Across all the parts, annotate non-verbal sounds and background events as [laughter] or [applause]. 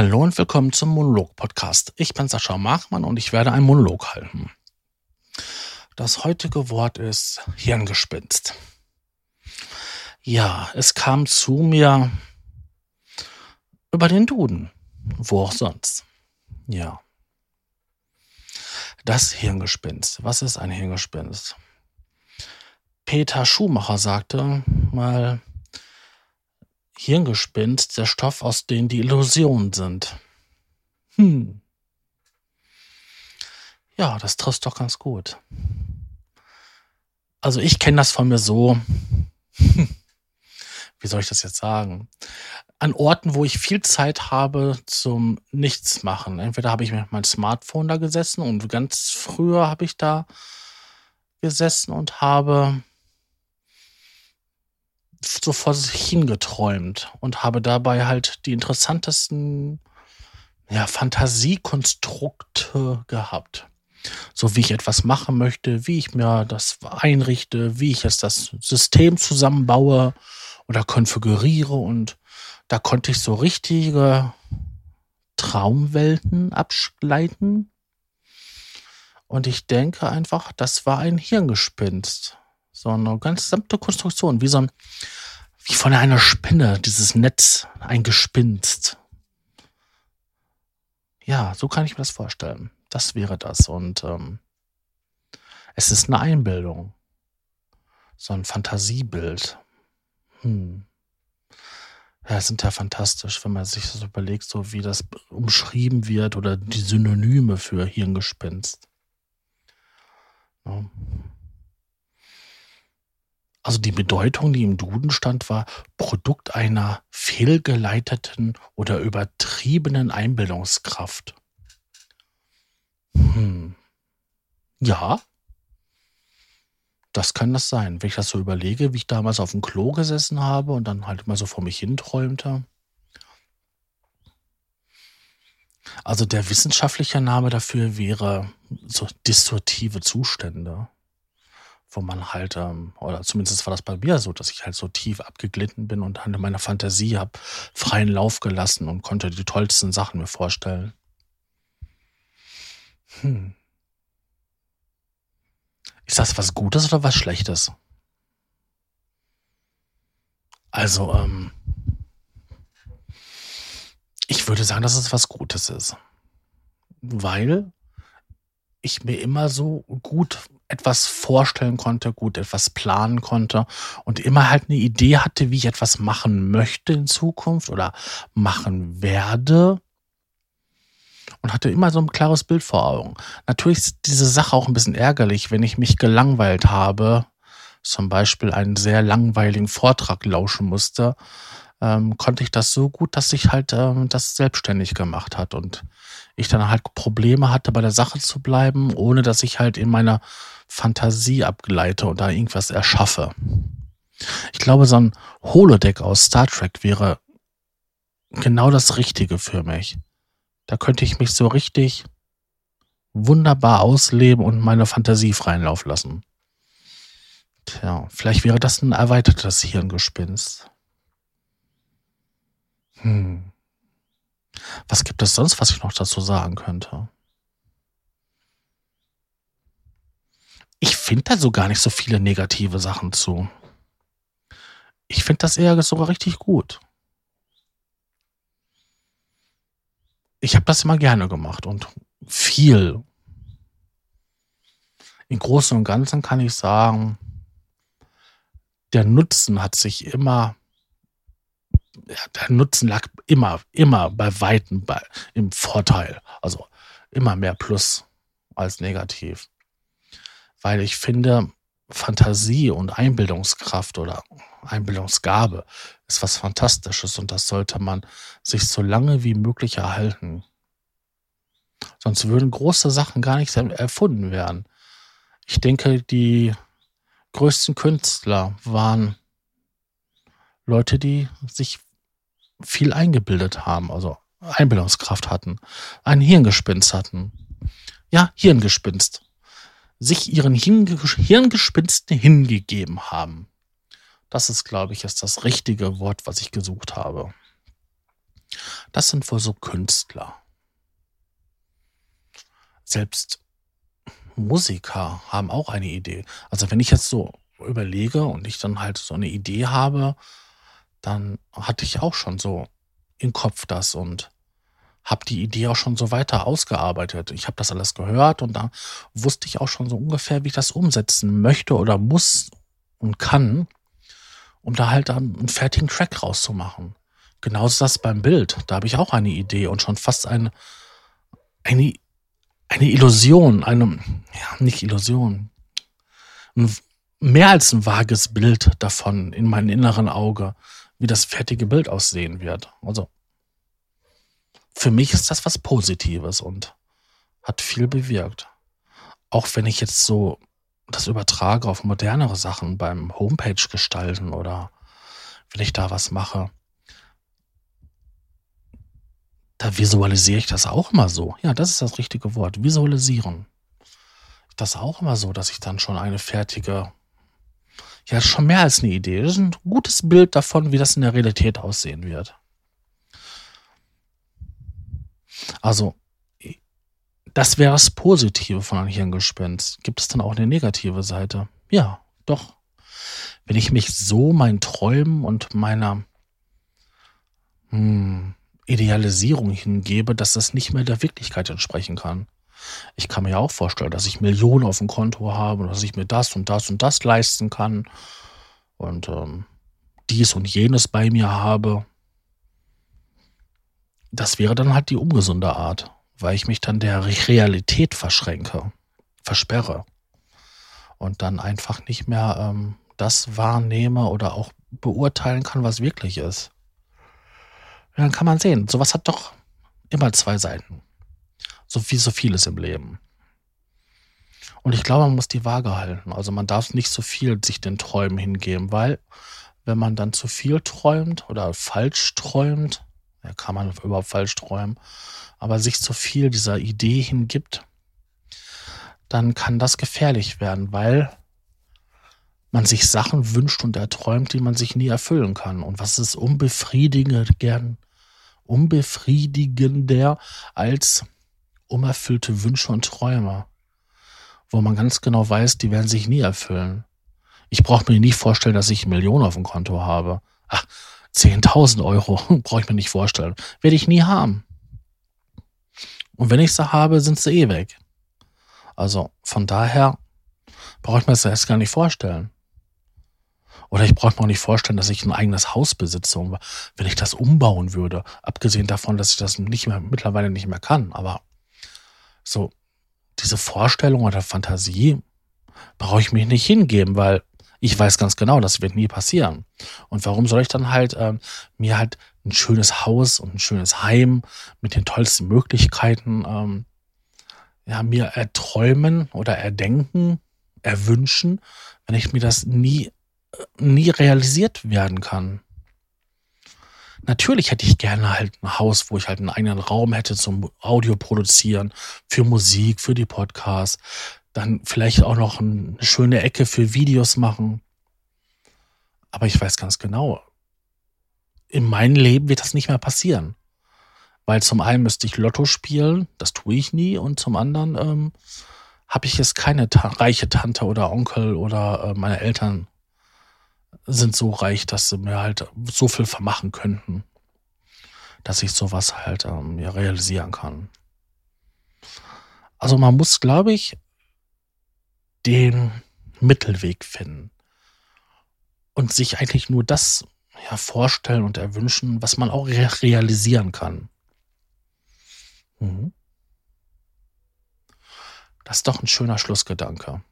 Hallo und willkommen zum Monolog-Podcast. Ich bin Sascha Machmann und ich werde einen Monolog halten. Das heutige Wort ist Hirngespinst. Ja, es kam zu mir über den Duden. Wo auch sonst. Ja. Das Hirngespinst. Was ist ein Hirngespinst? Peter Schumacher sagte mal, Hirngespinst der Stoff, aus dem die Illusionen sind. Hm. Ja, das trifft doch ganz gut. Also ich kenne das von mir so. [laughs] Wie soll ich das jetzt sagen? An Orten, wo ich viel Zeit habe zum Nichtsmachen. Entweder habe ich mit meinem Smartphone da gesessen und ganz früher habe ich da gesessen und habe so vor sich hingeträumt und habe dabei halt die interessantesten ja, Fantasiekonstrukte gehabt. So wie ich etwas machen möchte, wie ich mir das einrichte, wie ich jetzt das System zusammenbaue oder konfiguriere und da konnte ich so richtige Traumwelten ableiten. Und ich denke einfach, das war ein Hirngespinst. So eine ganz gesamte Konstruktion, wie so ein, wie von einer Spinne, dieses Netz, ein Gespinst. Ja, so kann ich mir das vorstellen. Das wäre das. Und ähm, es ist eine Einbildung. So ein Fantasiebild. Hm. Ja, sind ja fantastisch, wenn man sich das überlegt, so wie das umschrieben wird oder die Synonyme für Hirngespinst. Ja. Also die Bedeutung, die im Duden stand, war Produkt einer fehlgeleiteten oder übertriebenen Einbildungskraft. Hm. Ja, das kann das sein. Wenn ich das so überlege, wie ich damals auf dem Klo gesessen habe und dann halt mal so vor mich hinträumte. Also der wissenschaftliche Name dafür wäre so distortive Zustände wo man halt, ähm, oder zumindest war das bei mir so, dass ich halt so tief abgeglitten bin und halt meiner Fantasie habe freien Lauf gelassen und konnte die tollsten Sachen mir vorstellen. Hm. Ist das was Gutes oder was Schlechtes? Also, ähm, ich würde sagen, dass es was Gutes ist. Weil ich mir immer so gut etwas vorstellen konnte, gut etwas planen konnte und immer halt eine Idee hatte, wie ich etwas machen möchte in Zukunft oder machen werde und hatte immer so ein klares Bild vor Augen. Natürlich ist diese Sache auch ein bisschen ärgerlich, wenn ich mich gelangweilt habe, zum Beispiel einen sehr langweiligen Vortrag lauschen musste, ähm, konnte ich das so gut, dass ich halt ähm, das selbstständig gemacht hat und ich dann halt Probleme hatte, bei der Sache zu bleiben, ohne dass ich halt in meiner Fantasie abgeleite und da irgendwas erschaffe. Ich glaube, so ein Holodeck aus Star Trek wäre genau das Richtige für mich. Da könnte ich mich so richtig wunderbar ausleben und meine Fantasie freien Lauf lassen. Tja, vielleicht wäre das ein erweitertes Hirngespinst. Hm. Was gibt es sonst, was ich noch dazu sagen könnte? Ich finde da so gar nicht so viele negative Sachen zu. Ich finde das eher sogar richtig gut. Ich habe das immer gerne gemacht und viel. Im Großen und Ganzen kann ich sagen, der Nutzen hat sich immer, der Nutzen lag immer, immer bei Weitem bei, im Vorteil. Also immer mehr Plus als negativ weil ich finde, Fantasie und Einbildungskraft oder Einbildungsgabe ist was Fantastisches und das sollte man sich so lange wie möglich erhalten. Sonst würden große Sachen gar nicht erfunden werden. Ich denke, die größten Künstler waren Leute, die sich viel eingebildet haben, also Einbildungskraft hatten, ein Hirngespinst hatten. Ja, Hirngespinst sich ihren Hirngespinsten hingegeben haben. Das ist, glaube ich, ist das richtige Wort, was ich gesucht habe. Das sind wohl so Künstler. Selbst Musiker haben auch eine Idee. Also wenn ich jetzt so überlege und ich dann halt so eine Idee habe, dann hatte ich auch schon so im Kopf das und habe die Idee auch schon so weiter ausgearbeitet. Ich habe das alles gehört und da wusste ich auch schon so ungefähr, wie ich das umsetzen möchte oder muss und kann, um da halt einen fertigen Track rauszumachen. Genauso ist das beim Bild. Da habe ich auch eine Idee und schon fast eine, eine, eine Illusion, eine, ja, nicht Illusion, ein, mehr als ein vages Bild davon in meinem inneren Auge, wie das fertige Bild aussehen wird. Also für mich ist das was Positives und hat viel bewirkt. Auch wenn ich jetzt so das übertrage auf modernere Sachen beim Homepage gestalten oder wenn ich da was mache, da visualisiere ich das auch immer so. Ja, das ist das richtige Wort. Visualisieren. Das auch immer so, dass ich dann schon eine fertige, ja, schon mehr als eine Idee. Das ist ein gutes Bild davon, wie das in der Realität aussehen wird. Also, das wäre das Positive von einem Hirngespinst. Gibt es dann auch eine negative Seite? Ja, doch. Wenn ich mich so meinen Träumen und meiner hm, Idealisierung hingebe, dass das nicht mehr der Wirklichkeit entsprechen kann. Ich kann mir auch vorstellen, dass ich Millionen auf dem Konto habe und dass ich mir das und das und das leisten kann und ähm, dies und jenes bei mir habe das wäre dann halt die ungesunde Art, weil ich mich dann der Realität verschränke, versperre und dann einfach nicht mehr ähm, das wahrnehme oder auch beurteilen kann, was wirklich ist. Dann kann man sehen, sowas hat doch immer zwei Seiten. So wie so vieles im Leben. Und ich glaube, man muss die Waage halten. Also man darf nicht so viel sich den Träumen hingeben, weil wenn man dann zu viel träumt oder falsch träumt, ja, kann man überhaupt falsch träumen, aber sich zu viel dieser Idee hingibt, dann kann das gefährlich werden, weil man sich Sachen wünscht und erträumt, die man sich nie erfüllen kann. Und was ist unbefriedigender, unbefriedigender als unerfüllte Wünsche und Träume, wo man ganz genau weiß, die werden sich nie erfüllen. Ich brauche mir nie vorstellen, dass ich Millionen auf dem Konto habe. Ach, 10.000 Euro, [laughs] brauche ich mir nicht vorstellen. Werde ich nie haben. Und wenn ich sie habe, sind sie eh weg. Also von daher brauche ich mir das erst gar nicht vorstellen. Oder ich brauche mir auch nicht vorstellen, dass ich ein eigenes Haus besitze. Wenn ich das umbauen würde, abgesehen davon, dass ich das nicht mehr, mittlerweile nicht mehr kann. Aber so diese Vorstellung oder Fantasie brauche ich mich nicht hingeben, weil ich weiß ganz genau, das wird nie passieren. Und warum soll ich dann halt ähm, mir halt ein schönes Haus und ein schönes Heim mit den tollsten Möglichkeiten ähm, ja, mir erträumen oder erdenken, erwünschen, wenn ich mir das nie, äh, nie realisiert werden kann? Natürlich hätte ich gerne halt ein Haus, wo ich halt einen eigenen Raum hätte zum Audio produzieren, für Musik, für die Podcasts, dann vielleicht auch noch eine schöne Ecke für Videos machen. Aber ich weiß ganz genau, in meinem Leben wird das nicht mehr passieren. Weil zum einen müsste ich Lotto spielen, das tue ich nie, und zum anderen ähm, habe ich jetzt keine reiche Tante oder Onkel oder äh, meine Eltern sind so reich, dass sie mir halt so viel vermachen könnten, dass ich sowas halt ähm, mir realisieren kann. Also man muss, glaube ich, den Mittelweg finden und sich eigentlich nur das ja, vorstellen und erwünschen, was man auch realisieren kann. Mhm. Das ist doch ein schöner Schlussgedanke.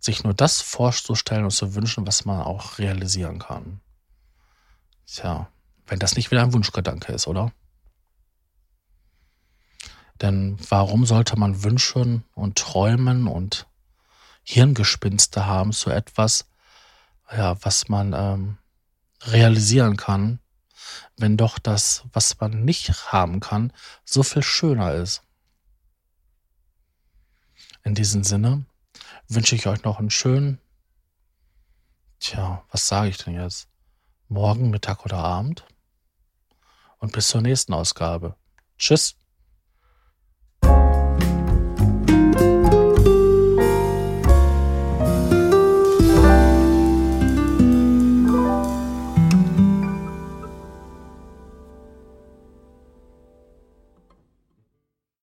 Sich nur das vorzustellen und zu wünschen, was man auch realisieren kann. Tja, wenn das nicht wieder ein Wunschgedanke ist, oder? Denn warum sollte man wünschen und träumen und Hirngespinste haben zu etwas, ja, was man ähm, realisieren kann, wenn doch das, was man nicht haben kann, so viel schöner ist. In diesem Sinne wünsche ich euch noch einen schönen, tja, was sage ich denn jetzt? Morgen, Mittag oder Abend? und bis zur nächsten Ausgabe. Tschüss.